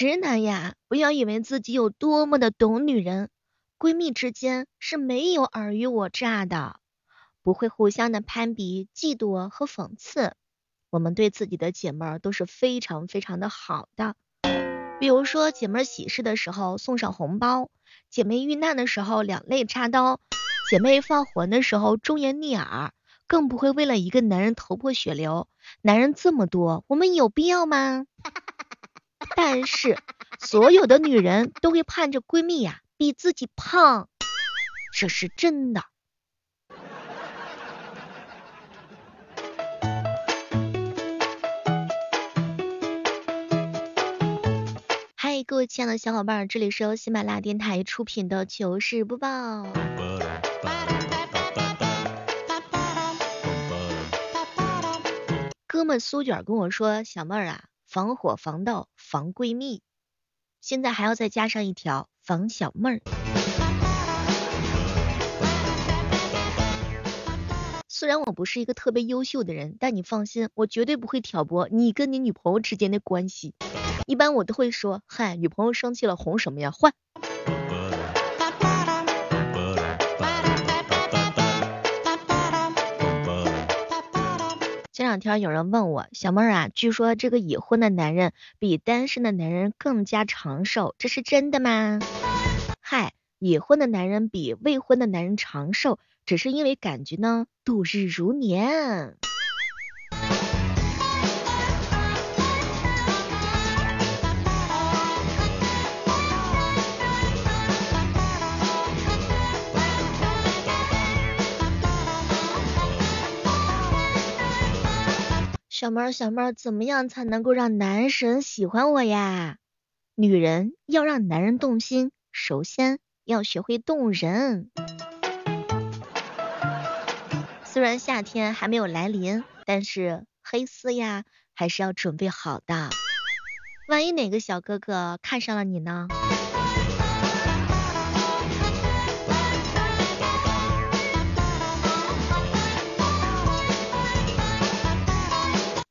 直男呀，不要以为自己有多么的懂女人，闺蜜之间是没有尔虞我诈的，不会互相的攀比、嫉妒和讽刺。我们对自己的姐妹儿都是非常非常的好的。比如说，姐妹喜事的时候送上红包，姐妹遇难的时候两肋插刀，姐妹放魂的时候忠言逆耳。更不会为了一个男人头破血流，男人这么多，我们有必要吗？但是所有的女人都会盼着闺蜜呀比自己胖，这是真的。嗨，各位亲爱的小伙伴，这里是由喜马拉雅电台出品的糗事播报。哥们苏卷跟我说：“小妹儿啊，防火防盗防闺蜜，现在还要再加上一条防小妹儿。”虽然我不是一个特别优秀的人，但你放心，我绝对不会挑拨你跟你女朋友之间的关系。一般我都会说：“嗨，女朋友生气了，哄什么呀？换。”两天有人问我，小妹儿啊，据说这个已婚的男人比单身的男人更加长寿，这是真的吗？嗨，已婚的男人比未婚的男人长寿，只是因为感觉呢，度日如年。小妹儿，小妹儿，怎么样才能够让男神喜欢我呀？女人要让男人动心，首先要学会动人。虽然夏天还没有来临，但是黑丝呀还是要准备好的。万一哪个小哥哥看上了你呢？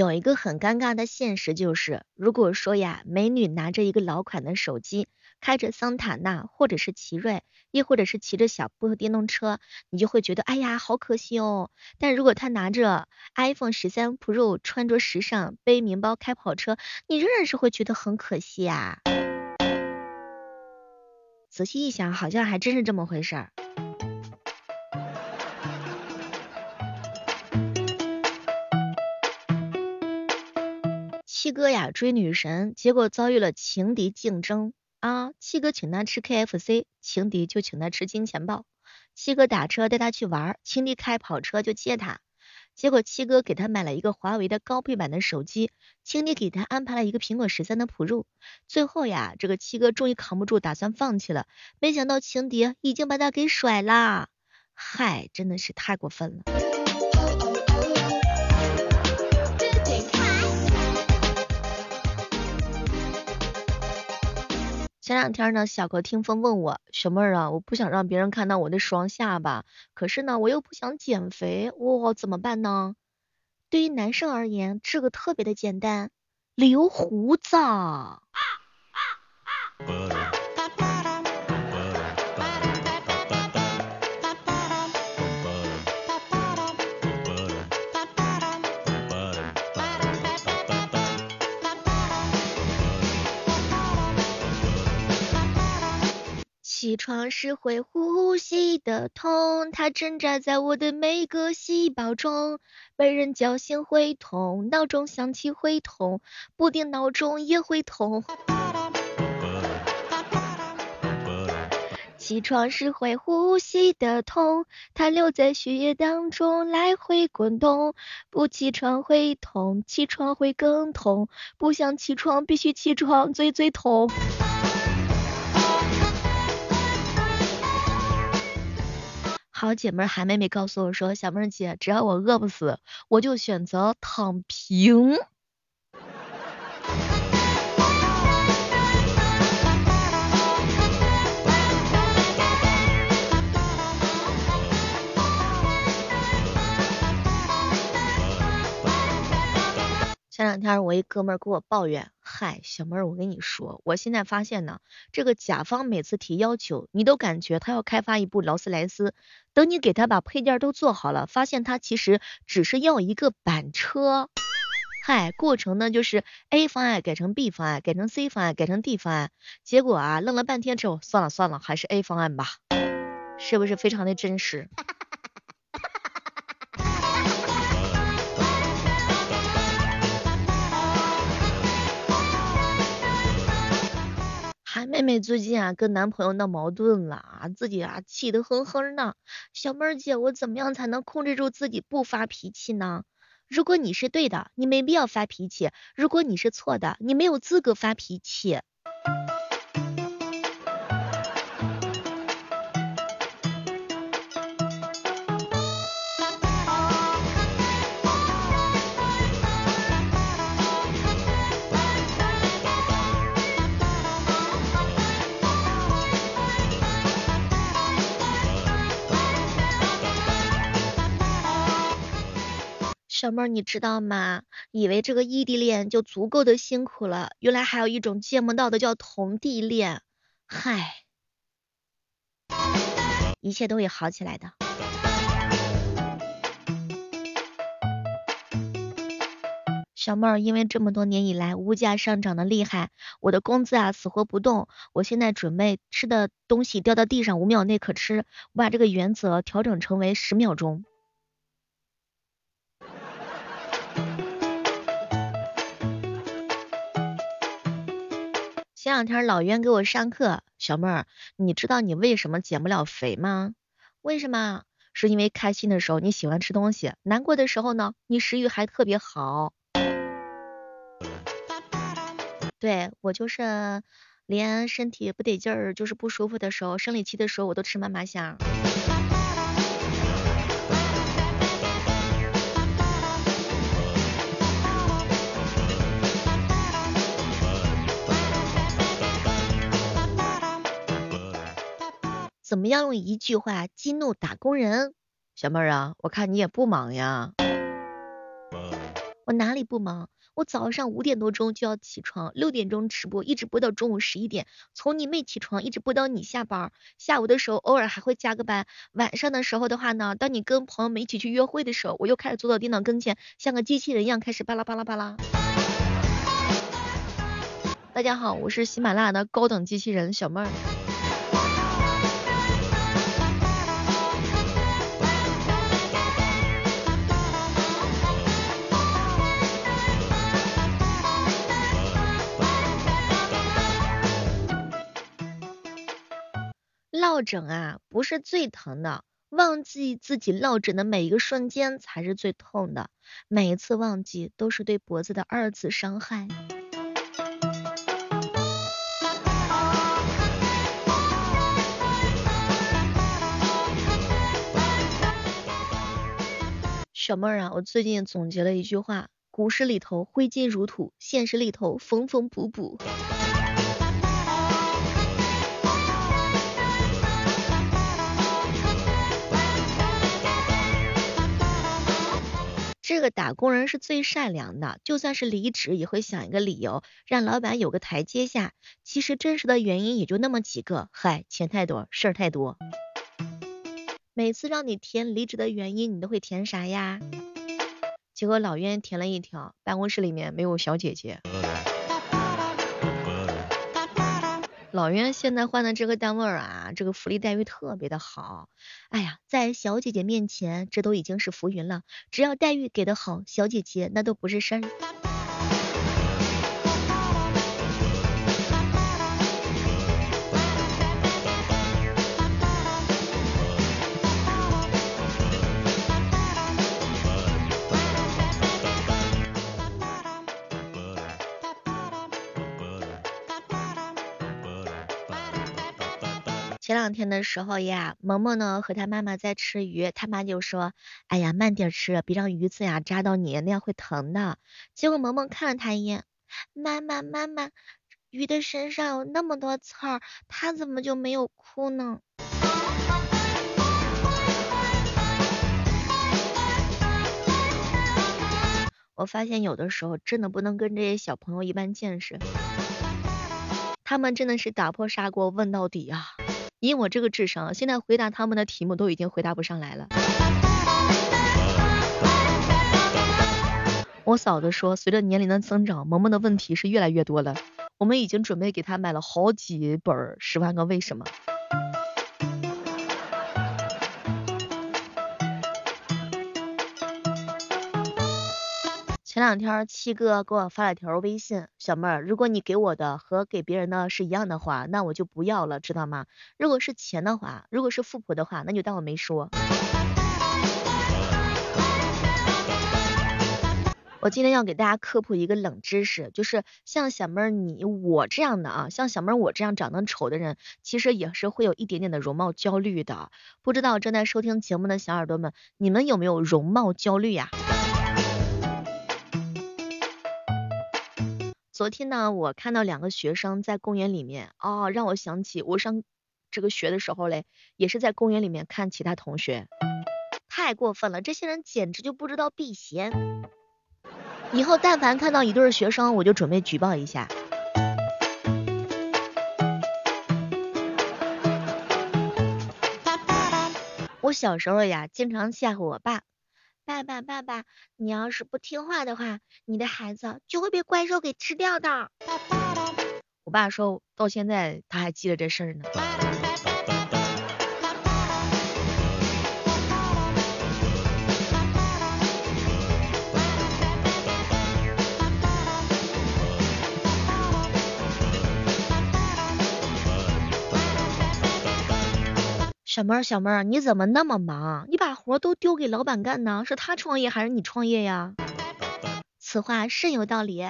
有一个很尴尬的现实就是，如果说呀，美女拿着一个老款的手机，开着桑塔纳，或者是奇瑞，亦或者是骑着小破电动车，你就会觉得，哎呀，好可惜哦。但如果她拿着 iPhone 十三 Pro，穿着时尚，背名包，开跑车，你仍然是会觉得很可惜呀。仔细一想，好像还真是这么回事儿。哥呀追女神，结果遭遇了情敌竞争啊！七哥请他吃 KFC，情敌就请他吃金钱豹。七哥打车带他去玩，情敌开跑车就接他。结果七哥给他买了一个华为的高配版的手机，情敌给他安排了一个苹果十三的 Pro。最后呀，这个七哥终于扛不住，打算放弃了，没想到情敌已经把他给甩了。嗨，真的是太过分了。前两天呢，小哥听风问我，小妹儿啊，我不想让别人看到我的双下巴，可是呢，我又不想减肥，我怎么办呢？对于男生而言，这个特别的简单，留胡子。起床时会呼吸的痛，它挣扎在我的每个细胞中。被人叫醒会痛，闹钟响起会痛，不定闹钟也会痛。起床时会呼吸的痛，它留在血液当中来回滚动。不起床会痛，起床会更痛。不想起床，必须起床，最最痛。好姐妹韩妹妹告诉我说，小妹姐，只要我饿不死，我就选择躺平。前两天我一哥们儿给我抱怨，嗨，小妹儿，我跟你说，我现在发现呢，这个甲方每次提要求，你都感觉他要开发一部劳斯莱斯，等你给他把配件都做好了，发现他其实只是要一个板车。嗨，过程呢就是 A 方案改成 B 方案，改成 C 方案，改成 D 方案，结果啊，愣了半天之后，算了算了，还是 A 方案吧，是不是非常的真实？妹妹最近啊跟男朋友闹矛盾了啊，自己啊气得哼哼呢。小妹儿姐，我怎么样才能控制住自己不发脾气呢？如果你是对的，你没必要发脾气；如果你是错的，你没有资格发脾气。小妹儿，你知道吗？以为这个异地恋就足够的辛苦了，原来还有一种见不到的叫同地恋。嗨，一切都会好起来的。小妹儿，因为这么多年以来物价上涨的厉害，我的工资啊死活不动。我现在准备吃的东西掉到地上五秒内可吃，我把这个原则调整成为十秒钟。前两天老袁给我上课，小妹儿，你知道你为什么减不了肥吗？为什么？是因为开心的时候你喜欢吃东西，难过的时候呢，你食欲还特别好。对我就是连身体不得劲儿，就是不舒服的时候，生理期的时候，我都吃妈妈香。怎么样用一句话激怒打工人？小妹儿啊，我看你也不忙呀。我哪里不忙？我早上五点多钟就要起床，六点钟直播，一直播到中午十一点，从你没起床一直播到你下班。下午的时候偶尔还会加个班，晚上的时候的话呢，当你跟朋友们一起去约会的时候，我又开始坐到电脑跟前，像个机器人一样开始巴拉巴拉巴拉。大家好，我是喜马拉雅的高等机器人小妹儿。落枕啊，不是最疼的，忘记自己落枕的每一个瞬间才是最痛的。每一次忘记都是对脖子的二次伤害。小妹儿啊，我最近总结了一句话：股市里头挥金如土，现实里头缝缝补补。这个打工人是最善良的，就算是离职也会想一个理由，让老板有个台阶下。其实真实的原因也就那么几个，嗨，钱太多，事儿太多。每次让你填离职的原因，你都会填啥呀？结果老冤填了一条，办公室里面没有小姐姐。老袁现在换的这个单位啊，这个福利待遇特别的好。哎呀，在小姐姐面前，这都已经是浮云了。只要待遇给的好，小姐姐那都不是事儿。前两天的时候呀，萌萌呢和他妈妈在吃鱼，他妈就说，哎呀，慢点吃，别让鱼刺呀扎到你，那样会疼的。结果萌萌看了他一眼，妈妈妈妈，鱼的身上有那么多刺儿，它怎么就没有哭呢？我发现有的时候真的不能跟这些小朋友一般见识，他们真的是打破砂锅问到底啊！以我这个智商，现在回答他们的题目都已经回答不上来了。我嫂子说，随着年龄的增长，萌萌的问题是越来越多了。我们已经准备给她买了好几本《十万个为什么》。前两天七哥给我发了条微信，小妹儿，如果你给我的和给别人的是一样的话，那我就不要了，知道吗？如果是钱的话，如果是富婆的话，那就当我没说。我今天要给大家科普一个冷知识，就是像小妹儿你我这样的啊，像小妹儿我这样长得丑的人，其实也是会有一点点的容貌焦虑的。不知道正在收听节目的小耳朵们，你们有没有容貌焦虑呀？昨天呢，我看到两个学生在公园里面，哦，让我想起我上这个学的时候嘞，也是在公园里面看其他同学，太过分了，这些人简直就不知道避嫌。以后但凡看到一对学生，我就准备举报一下。我小时候呀，经常吓唬我爸，爸爸爸爸，你要是不听话的话，你的孩子就会被怪兽给吃掉的。我爸说到现在他还记得这事儿呢。小妹儿，小妹儿，你怎么那么忙？你把活都丢给老板干呢？是他创业还是你创业呀？此话甚有道理。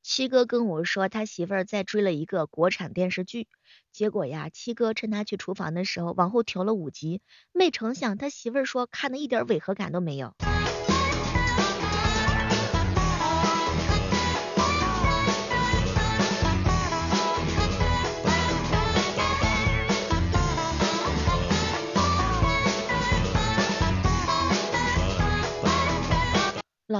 七哥跟我说，他媳妇儿在追了一个国产电视剧，结果呀，七哥趁他去厨房的时候，往后调了五集，没成想他媳妇儿说看的一点违和感都没有。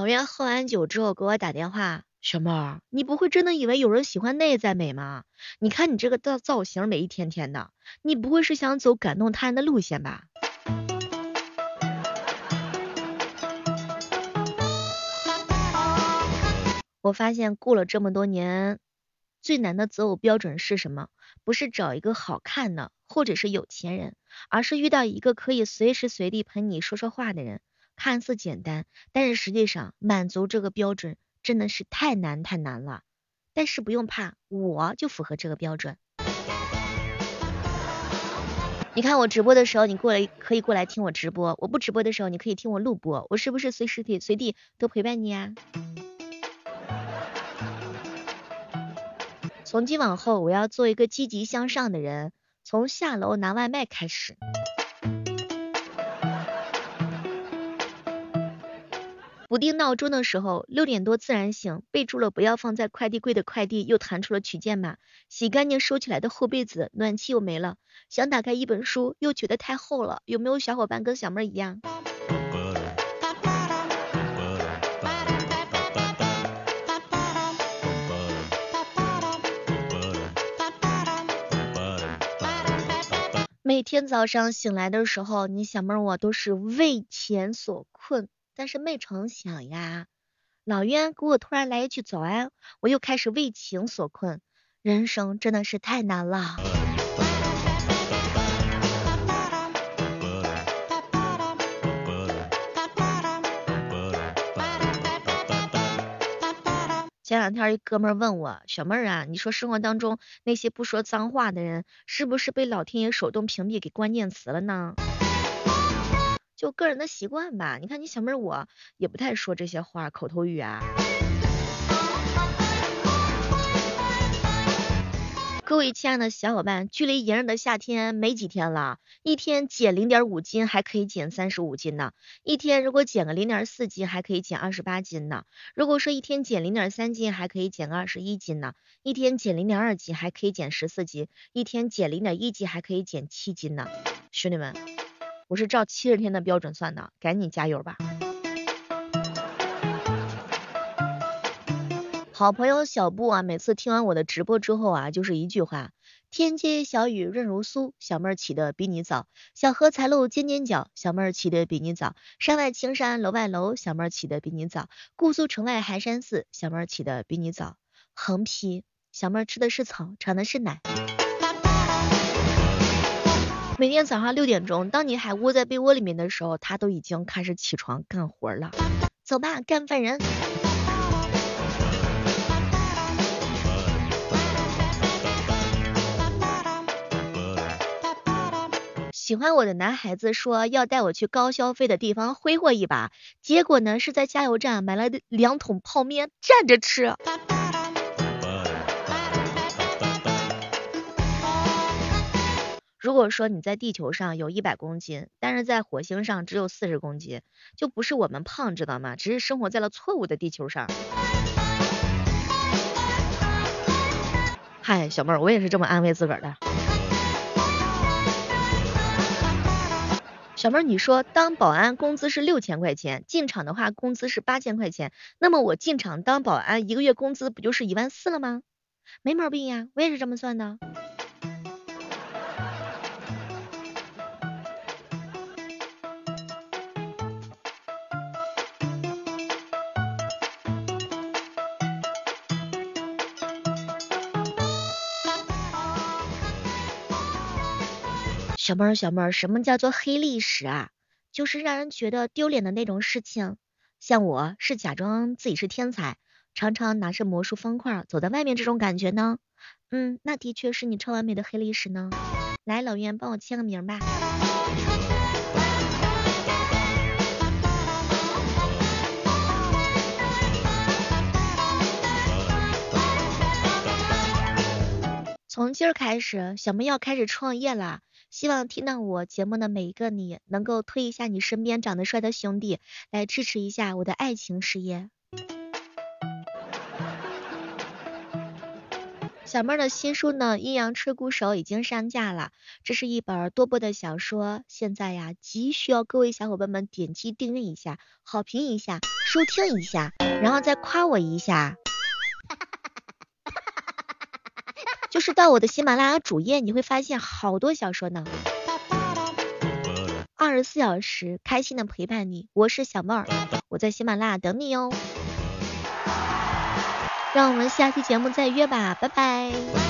老袁喝完酒之后给我打电话，小妹儿，你不会真的以为有人喜欢内在美吗？你看你这个造造型美一天天的，你不会是想走感动他人的路线吧？我发现过了这么多年，最难的择偶标准是什么？不是找一个好看的，或者是有钱人，而是遇到一个可以随时随地陪你说说话的人。看似简单，但是实际上满足这个标准真的是太难太难了。但是不用怕，我就符合这个标准。你看我直播的时候，你过来可以过来听我直播；我不直播的时候，你可以听我录播。我是不是随时随随地都陪伴你啊？从今往后，我要做一个积极向上的人，从下楼拿外卖开始。不定闹钟的时候，六点多自然醒，备注了不要放在快递柜的快递又弹出了取件码，洗干净收起来的厚被子，暖气又没了，想打开一本书又觉得太厚了，有没有小伙伴跟小妹一样？每天早上醒来的时候，你小妹我都是为钱所困。但是没成想呀，老冤给我突然来一句早安，我又开始为情所困，人生真的是太难了。前两天一哥们问我，小妹儿啊，你说生活当中那些不说脏话的人，是不是被老天爷手动屏蔽给关键词了呢？就个人的习惯吧，你看你小妹儿我也不太说这些话，口头语啊。各位亲爱的小伙伴，距离炎热的夏天没几天了，一天减零点五斤还可以减三十五斤呢。一天如果减个零点四斤还可以减二十八斤呢。如果说一天减零点三斤还可以减个二十一斤呢。一天减零点二斤还可以减十四斤，一天减零点一斤还可以减七斤呢。兄弟们，我是照七十天的标准算的，赶紧加油吧。好朋友小布啊，每次听完我的直播之后啊，就是一句话：天街小雨润如酥，小妹儿起的比你早；小荷才露尖尖角，小妹儿起的比你早；山外青山楼外楼，小妹儿起的比你早；姑苏城外寒山寺，小妹儿起的比你早。横批：小妹儿吃的是草，尝的是奶。每天早上六点钟，当你还窝在被窝里面的时候，他都已经开始起床干活了。走吧，干饭人。喜欢我的男孩子说要带我去高消费的地方挥霍一把，结果呢是在加油站买了两桶泡面站着吃。如果说你在地球上有一百公斤，但是在火星上只有四十公斤，就不是我们胖，知道吗？只是生活在了错误的地球上。嗨，小妹儿，我也是这么安慰自个儿的。小妹儿，你说当保安工资是六千块钱，进厂的话工资是八千块钱，那么我进厂当保安一个月工资不就是一万四了吗？没毛病呀，我也是这么算的。小妹儿，小妹儿，什么叫做黑历史啊？就是让人觉得丢脸的那种事情。像我是假装自己是天才，常常拿着魔术方块走在外面，这种感觉呢？嗯，那的确是你超完美的黑历史呢。来，老袁帮我签个名吧。从今儿开始，小妹要开始创业啦。希望听到我节目的每一个你，能够推一下你身边长得帅的兄弟，来支持一下我的爱情事业。小妹儿的新书呢，《阴阳吹鼓手》已经上架了，这是一本多播的小说，现在呀，急需要各位小伙伴们点击订阅一下，好评一下，收听一下，然后再夸我一下。就是到我的喜马拉雅主页，你会发现好多小说呢。二十四小时开心的陪伴你，我是小妹儿，我在喜马拉雅等你哦。让我们下期节目再约吧，拜拜。